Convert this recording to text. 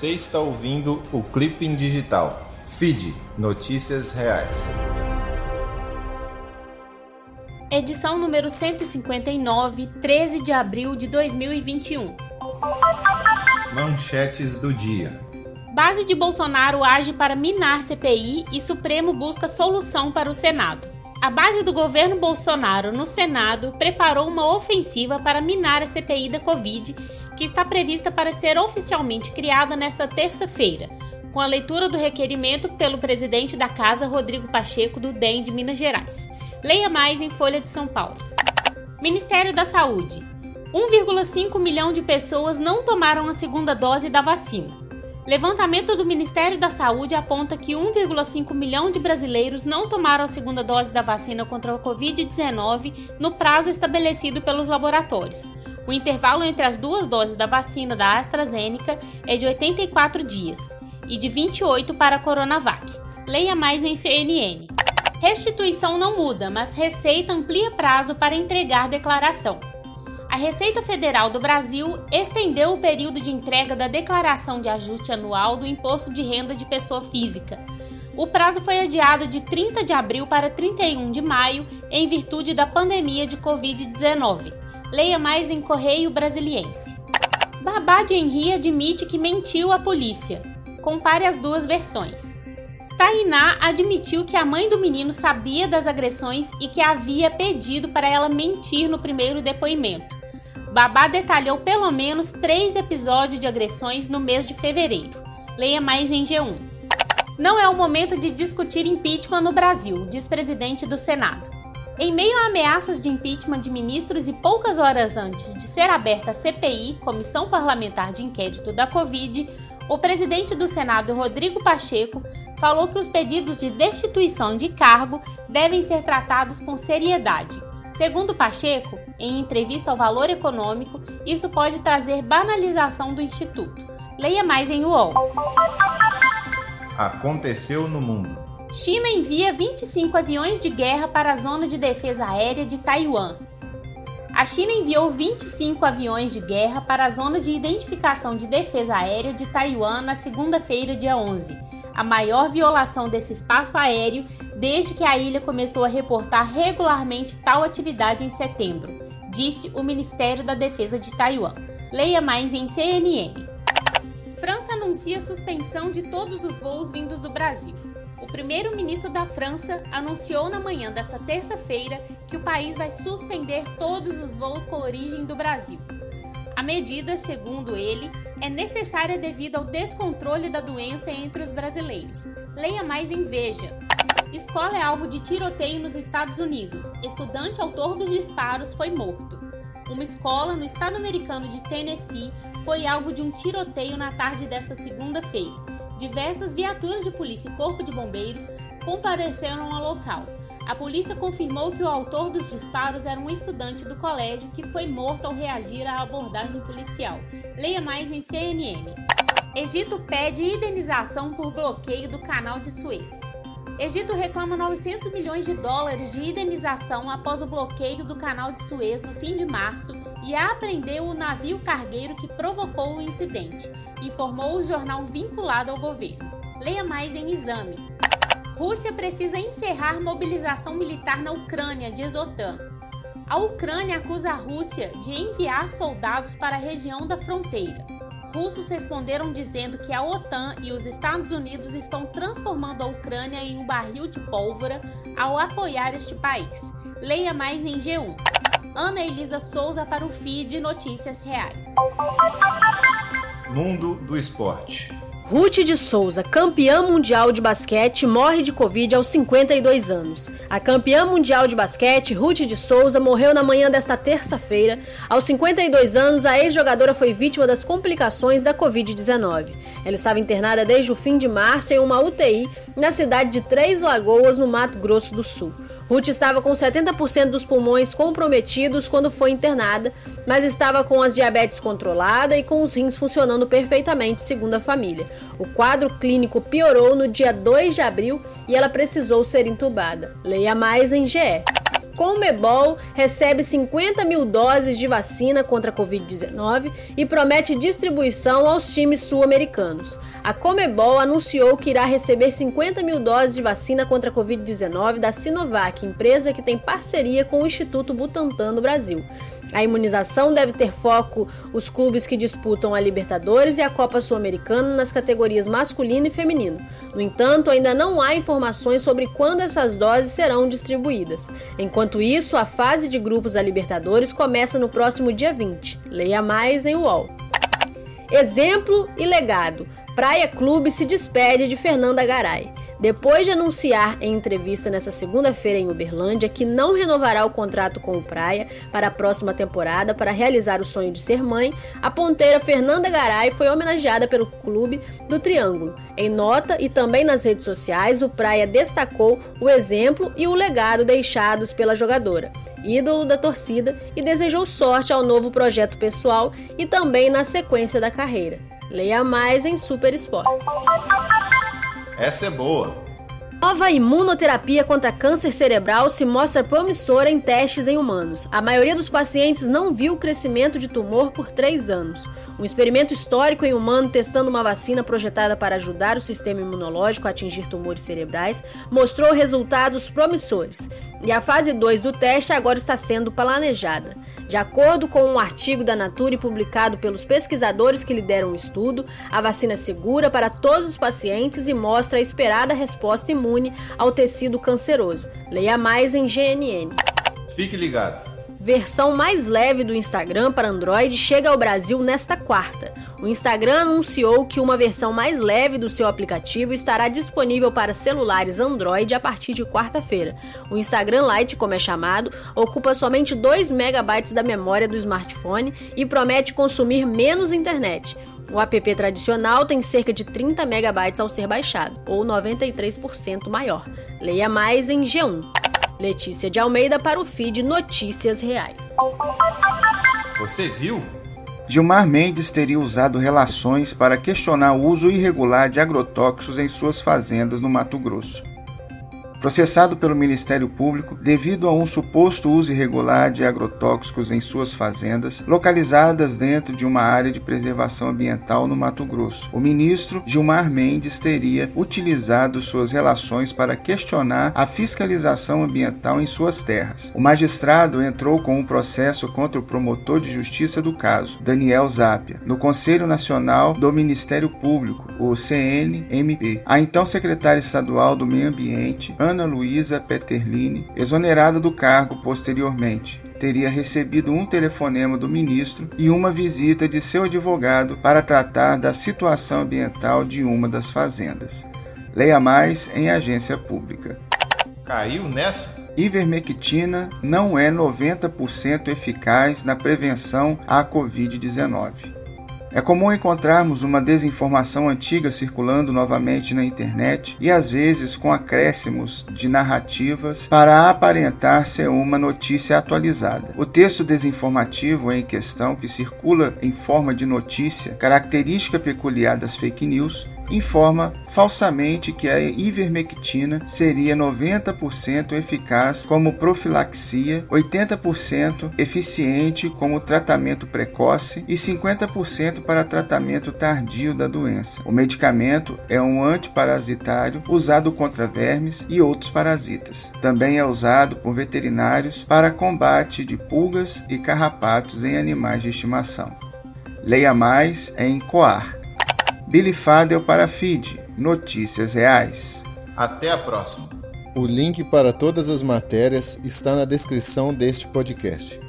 Você está ouvindo o Clipping Digital. Feed Notícias Reais. Edição número 159, 13 de abril de 2021. Manchetes do dia. Base de Bolsonaro age para minar CPI e Supremo busca solução para o Senado. A base do governo Bolsonaro no Senado preparou uma ofensiva para minar a CPI da Covid que está prevista para ser oficialmente criada nesta terça-feira, com a leitura do requerimento pelo presidente da Casa, Rodrigo Pacheco, do DEM de Minas Gerais. Leia mais em Folha de São Paulo. Ministério da Saúde. 1,5 milhão de pessoas não tomaram a segunda dose da vacina. Levantamento do Ministério da Saúde aponta que 1,5 milhão de brasileiros não tomaram a segunda dose da vacina contra a Covid-19 no prazo estabelecido pelos laboratórios. O intervalo entre as duas doses da vacina da AstraZeneca é de 84 dias e de 28 para a Coronavac. Leia mais em CNN. Restituição não muda, mas Receita amplia prazo para entregar declaração. A Receita Federal do Brasil estendeu o período de entrega da declaração de ajuste anual do imposto de renda de pessoa física. O prazo foi adiado de 30 de abril para 31 de maio em virtude da pandemia de Covid-19. Leia mais em Correio Brasiliense. Babá de Henri admite que mentiu à polícia. Compare as duas versões. Tainá admitiu que a mãe do menino sabia das agressões e que havia pedido para ela mentir no primeiro depoimento. Babá detalhou pelo menos três episódios de agressões no mês de fevereiro. Leia mais em G1. Não é o momento de discutir impeachment no Brasil, diz presidente do Senado. Em meio a ameaças de impeachment de ministros e poucas horas antes de ser aberta a CPI, Comissão Parlamentar de Inquérito da Covid, o presidente do Senado, Rodrigo Pacheco, falou que os pedidos de destituição de cargo devem ser tratados com seriedade. Segundo Pacheco, em entrevista ao Valor Econômico, isso pode trazer banalização do Instituto. Leia mais em UOL. Aconteceu no mundo. China envia 25 aviões de guerra para a zona de defesa aérea de Taiwan. A China enviou 25 aviões de guerra para a zona de identificação de defesa aérea de Taiwan na segunda-feira, dia 11, a maior violação desse espaço aéreo desde que a ilha começou a reportar regularmente tal atividade em setembro, disse o Ministério da Defesa de Taiwan. Leia mais em CNN. França anuncia suspensão de todos os voos vindos do Brasil primeiro-ministro da França anunciou na manhã desta terça-feira que o país vai suspender todos os voos com origem do Brasil. A medida, segundo ele, é necessária devido ao descontrole da doença entre os brasileiros. Leia mais em Veja. Escola é alvo de tiroteio nos Estados Unidos. Estudante autor dos disparos foi morto. Uma escola no estado americano de Tennessee foi alvo de um tiroteio na tarde desta segunda-feira diversas viaturas de polícia e corpo de bombeiros compareceram ao local. A polícia confirmou que o autor dos disparos era um estudante do colégio que foi morto ao reagir à abordagem policial. Leia mais em CNN. Egito pede indenização por bloqueio do canal de Suez. Egito reclama 900 milhões de dólares de indenização após o bloqueio do canal de Suez no fim de março e apreendeu o navio cargueiro que provocou o incidente, informou o jornal vinculado ao governo. Leia mais em exame. Rússia precisa encerrar mobilização militar na Ucrânia, diz OTAN. A Ucrânia acusa a Rússia de enviar soldados para a região da fronteira russos responderam dizendo que a OTAN e os Estados Unidos estão transformando a Ucrânia em um barril de pólvora ao apoiar este país. Leia mais em G1. Ana Elisa Souza para o feed Notícias Reais. Mundo do Esporte. Ruth de Souza, campeã mundial de basquete, morre de Covid aos 52 anos. A campeã mundial de basquete, Ruth de Souza, morreu na manhã desta terça-feira. Aos 52 anos, a ex-jogadora foi vítima das complicações da Covid-19. Ela estava internada desde o fim de março em uma UTI na cidade de Três Lagoas, no Mato Grosso do Sul. Ruth estava com 70% dos pulmões comprometidos quando foi internada, mas estava com as diabetes controlada e com os rins funcionando perfeitamente, segundo a família. O quadro clínico piorou no dia 2 de abril e ela precisou ser entubada. Leia mais em GE. Comebol recebe 50 mil doses de vacina contra a Covid-19 e promete distribuição aos times sul-americanos. A Comebol anunciou que irá receber 50 mil doses de vacina contra a Covid-19 da Sinovac, empresa que tem parceria com o Instituto Butantan no Brasil. A imunização deve ter foco os clubes que disputam a Libertadores e a Copa Sul-Americana nas categorias masculino e feminino. No entanto, ainda não há informações sobre quando essas doses serão distribuídas. Enquanto isso, a fase de grupos da Libertadores começa no próximo dia 20. Leia mais em UOL. Exemplo e legado. Praia Clube se despede de Fernanda Garay. Depois de anunciar em entrevista nesta segunda-feira em Uberlândia que não renovará o contrato com o Praia para a próxima temporada para realizar o sonho de ser mãe, a ponteira Fernanda Garay foi homenageada pelo clube do Triângulo. Em nota e também nas redes sociais, o Praia destacou o exemplo e o legado deixados pela jogadora, ídolo da torcida, e desejou sorte ao novo projeto pessoal e também na sequência da carreira. Leia mais em Super Esportes. Essa é boa. Nova imunoterapia contra câncer cerebral se mostra promissora em testes em humanos. A maioria dos pacientes não viu o crescimento de tumor por três anos. Um experimento histórico em humano testando uma vacina projetada para ajudar o sistema imunológico a atingir tumores cerebrais mostrou resultados promissores. E a fase 2 do teste agora está sendo planejada. De acordo com um artigo da Nature publicado pelos pesquisadores que lideram o estudo, a vacina é segura para todos os pacientes e mostra a esperada resposta imune ao tecido canceroso. Leia mais em GNN. Fique ligado versão mais leve do Instagram para Android chega ao Brasil nesta quarta. O Instagram anunciou que uma versão mais leve do seu aplicativo estará disponível para celulares Android a partir de quarta-feira. O Instagram Lite, como é chamado, ocupa somente 2 MB da memória do smartphone e promete consumir menos internet. O app tradicional tem cerca de 30 MB ao ser baixado, ou 93% maior. Leia mais em G1. Letícia de Almeida para o feed Notícias Reais. Você viu? Gilmar Mendes teria usado relações para questionar o uso irregular de agrotóxicos em suas fazendas no Mato Grosso processado pelo Ministério Público devido a um suposto uso irregular de agrotóxicos em suas fazendas, localizadas dentro de uma área de preservação ambiental no Mato Grosso. O ministro Gilmar Mendes teria utilizado suas relações para questionar a fiscalização ambiental em suas terras. O magistrado entrou com um processo contra o promotor de justiça do caso, Daniel Zapia, no Conselho Nacional do Ministério Público, o CNMP. A então secretária estadual do Meio Ambiente, Ana Luísa Peterlini, exonerada do cargo posteriormente, teria recebido um telefonema do ministro e uma visita de seu advogado para tratar da situação ambiental de uma das fazendas. Leia mais em agência pública. Caiu nessa? Ivermectina não é 90% eficaz na prevenção à Covid-19. É comum encontrarmos uma desinformação antiga circulando novamente na internet e às vezes com acréscimos de narrativas para aparentar ser uma notícia atualizada. O texto desinformativo em questão, que circula em forma de notícia, característica peculiar das fake news, informa falsamente que a ivermectina seria 90% eficaz como profilaxia, 80% eficiente como tratamento precoce e 50% para tratamento tardio da doença. O medicamento é um antiparasitário usado contra vermes e outros parasitas. Também é usado por veterinários para combate de pulgas e carrapatos em animais de estimação. Leia mais em Coar. Billy Fadel para Feed, notícias reais. Até a próxima. O link para todas as matérias está na descrição deste podcast.